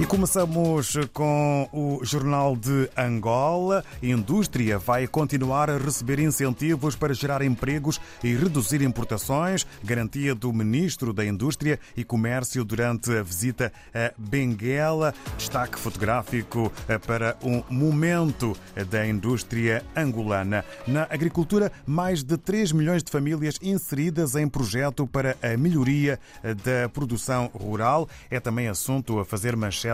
E começamos com o Jornal de Angola. Indústria vai continuar a receber incentivos para gerar empregos e reduzir importações. Garantia do Ministro da Indústria e Comércio durante a visita a Benguela. Destaque fotográfico para um momento da indústria angolana. Na agricultura, mais de 3 milhões de famílias inseridas em projeto para a melhoria da produção rural. É também assunto a fazer manchete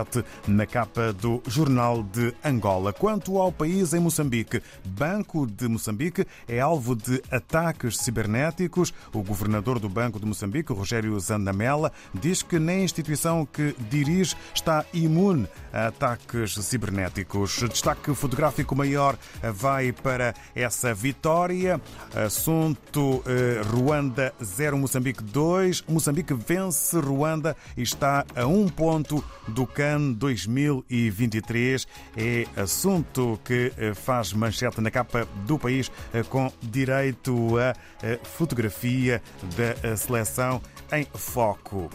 na capa do Jornal de Angola. Quanto ao país em Moçambique, Banco de Moçambique é alvo de ataques cibernéticos. O governador do Banco de Moçambique, Rogério Zandamela, diz que nem a instituição que dirige está imune a ataques cibernéticos. Destaque fotográfico maior vai para essa vitória. Assunto eh, Ruanda 0, Moçambique 2. Moçambique vence Ruanda e está a um ponto do campo CAN 2023 é assunto que eh, faz manchete na capa do país eh, com direito a eh, fotografia da seleção em foco.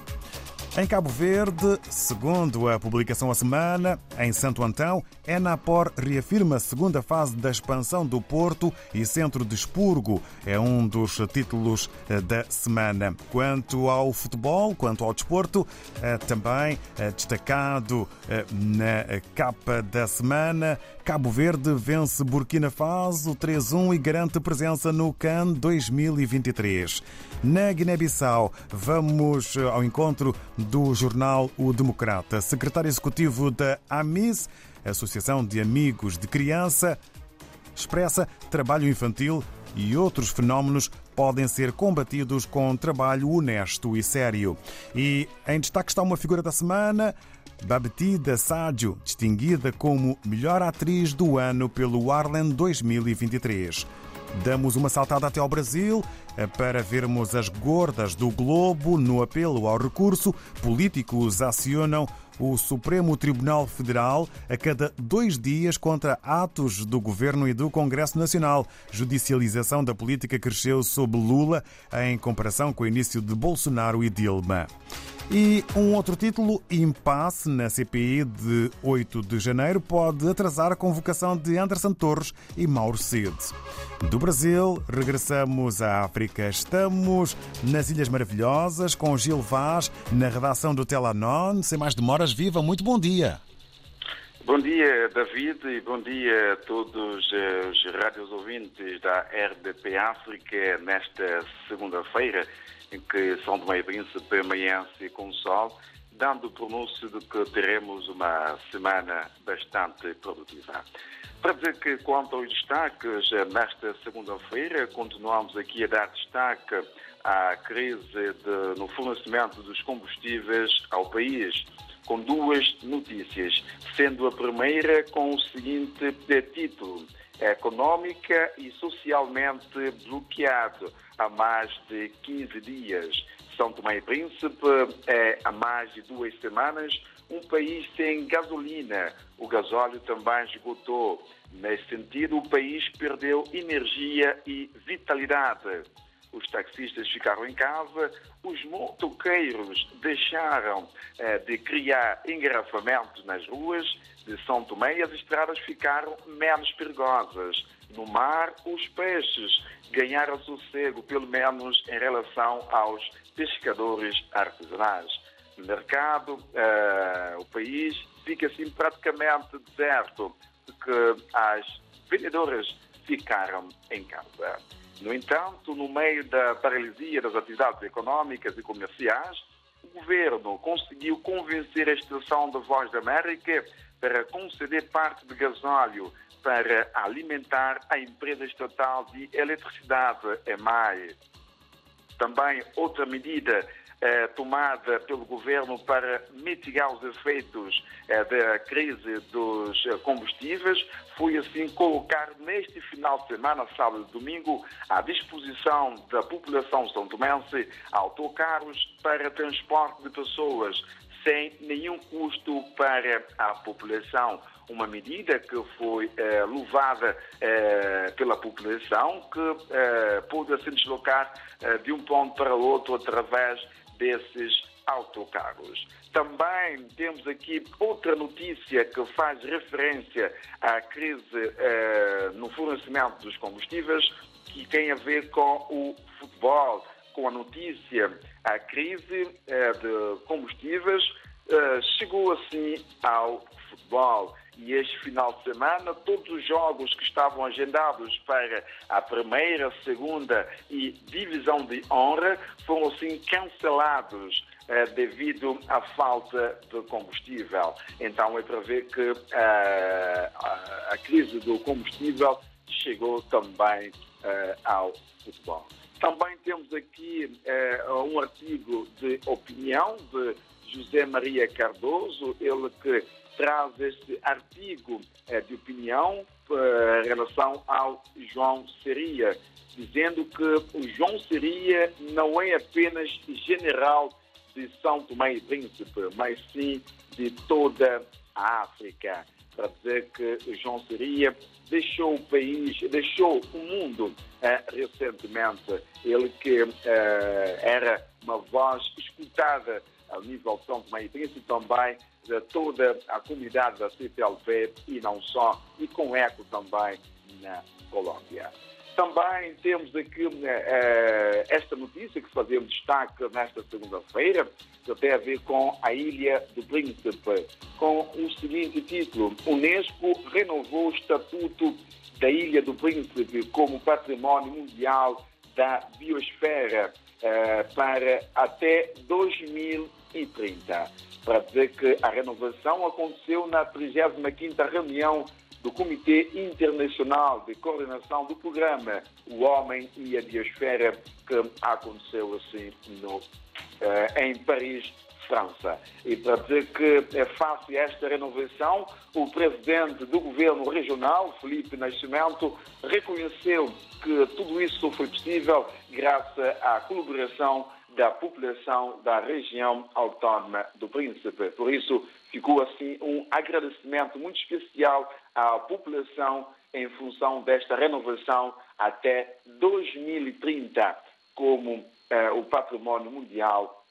Em Cabo Verde, segundo a publicação A Semana, em Santo Antão, Enapor reafirma a segunda fase da expansão do Porto e Centro de Expurgo. É um dos títulos eh, da semana. Quanto ao futebol, quanto ao desporto, eh, também eh, destacado na capa da semana, Cabo Verde vence Burkina Faso 3-1 e garante presença no CAN 2023. Na Guiné-Bissau, vamos ao encontro do jornal O Democrata. Secretário Executivo da AMIS, Associação de Amigos de Criança, expressa trabalho infantil e outros fenómenos podem ser combatidos com trabalho honesto e sério. E em destaque está uma figura da semana, Babetida Sádio, distinguida como melhor atriz do ano pelo Arlen 2023. Damos uma saltada até ao Brasil eh, para vermos as gordas do Globo no apelo ao recurso. Políticos acionam o Supremo Tribunal Federal a cada dois dias contra atos do Governo e do Congresso Nacional. Judicialização da política cresceu sob Lula em comparação com o início de Bolsonaro e Dilma. E um outro título, impasse na CPI de 8 de janeiro, pode atrasar a convocação de Anderson Torres e Mauro Cid. Do Brasil, regressamos à África. Estamos nas Ilhas Maravilhosas com Gil Vaz na redação do Telanon. Sem mais demoras, viva, muito bom dia. Bom dia, David, e bom dia a todos os rádios ouvintes da RDP África nesta segunda-feira em que São Tomé e Príncipe amanhece com sol, dando pronúncio de que teremos uma semana bastante produtiva. Para dizer que, quanto aos destaques, nesta segunda-feira, continuamos aqui a dar destaque à crise de, no fornecimento dos combustíveis ao país, com duas notícias, sendo a primeira com o seguinte título económica e socialmente bloqueado há mais de 15 dias. São Tomé e Príncipe é há mais de duas semanas um país sem gasolina. O gasóleo também esgotou. Nesse sentido, o país perdeu energia e vitalidade. Os taxistas ficaram em casa, os motoqueiros deixaram eh, de criar engarrafamentos nas ruas de São Tomé e as estradas ficaram menos perigosas. No mar, os peixes ganharam sossego, pelo menos em relação aos pescadores artesanais. No mercado, uh, o país fica assim praticamente deserto, porque as vendedoras ficaram em casa. No entanto, no meio da paralisia das atividades económicas e comerciais, o governo conseguiu convencer a Estação da Voz da América para conceder parte de gasóleo para alimentar a empresa estatal de eletricidade EMAI. Também outra medida eh, tomada pelo governo para mitigar os efeitos eh, da crise dos combustíveis foi assim colocar neste final de semana, sábado e domingo, à disposição da população são tomense autocarros para transporte de pessoas sem nenhum custo para a população. Uma medida que foi eh, louvada eh, pela população, que eh, pôde se deslocar eh, de um ponto para outro através desses autocarros. Também temos aqui outra notícia que faz referência à crise no fornecimento dos combustíveis, que tem a ver com o futebol, com a notícia, a crise eh, de combustíveis eh, chegou assim ao futebol. E este final de semana, todos os jogos que estavam agendados para a primeira, segunda e divisão de honra foram assim cancelados eh, devido à falta de combustível. Então é para ver que eh, a, a, crise do combustível chegou também eh, ao futebol. Também temos aqui um artigo de opinião de José Maria Cardoso, ele que traz este artigo de opinião em relação ao João Seria, dizendo que o João Seria não é apenas general de São Tomé e Príncipe, mas sim de toda a África. Para dizer que João Seria deixou o país, deixou o mundo eh, recentemente. Ele que eh, era uma voz escutada ao nível de São Tomé e Príncipe também de toda a comunidade da CPLP e não só, e com eco também na Colômbia. Também temos aqui uh, esta notícia que fazemos destaque nesta segunda-feira, que tem a ver com a Ilha do Príncipe, com o seguinte título: Unesco renovou o estatuto da Ilha do Príncipe como património mundial da biosfera uh, para até 2030. Para dizer que a renovação aconteceu na 35ª reunião do Comitê Internacional de Coordenação do Programa O Homem e a Biosfera, que aconteceu assim no, eh, em Paris, França. E para dizer que é fácil esta renovação, o presidente do governo regional, Felipe Nascimento, reconheceu que tudo isso foi possível graças à colaboração da população da região autónoma do Príncipe. Por isso, ficou assim um agradecimento muito especial à população em função desta renovação até 2030 como eh, o património mundial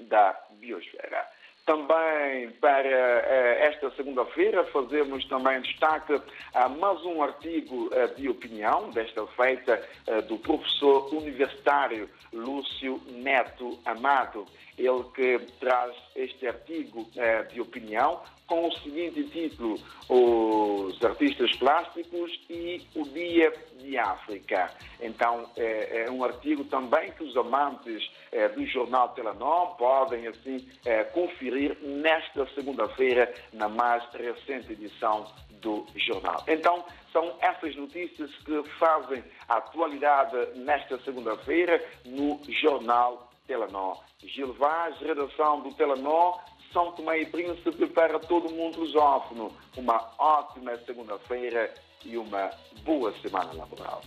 da biosfera. Também para eh, esta segunda-feira fazemos também destaque a mais um artigo eh, de opinião, desta feita eh, do professor universitário Lúcio Neto Amado. Ele que traz este artigo de opinião com o seguinte título: Os artistas plásticos e o Dia de África. Então, é, é um artigo também que os amantes é, do jornal Telenor podem, assim, é, conferir nesta segunda-feira, na mais recente edição do jornal. Então, são essas notícias que fazem a atualidade nesta segunda-feira no jornal Telenor. Gil Vaz, redação do Telenor, são Tomé e Príncipe para todo mundo lusófono. Uma ótima segunda-feira e uma boa semana laboral.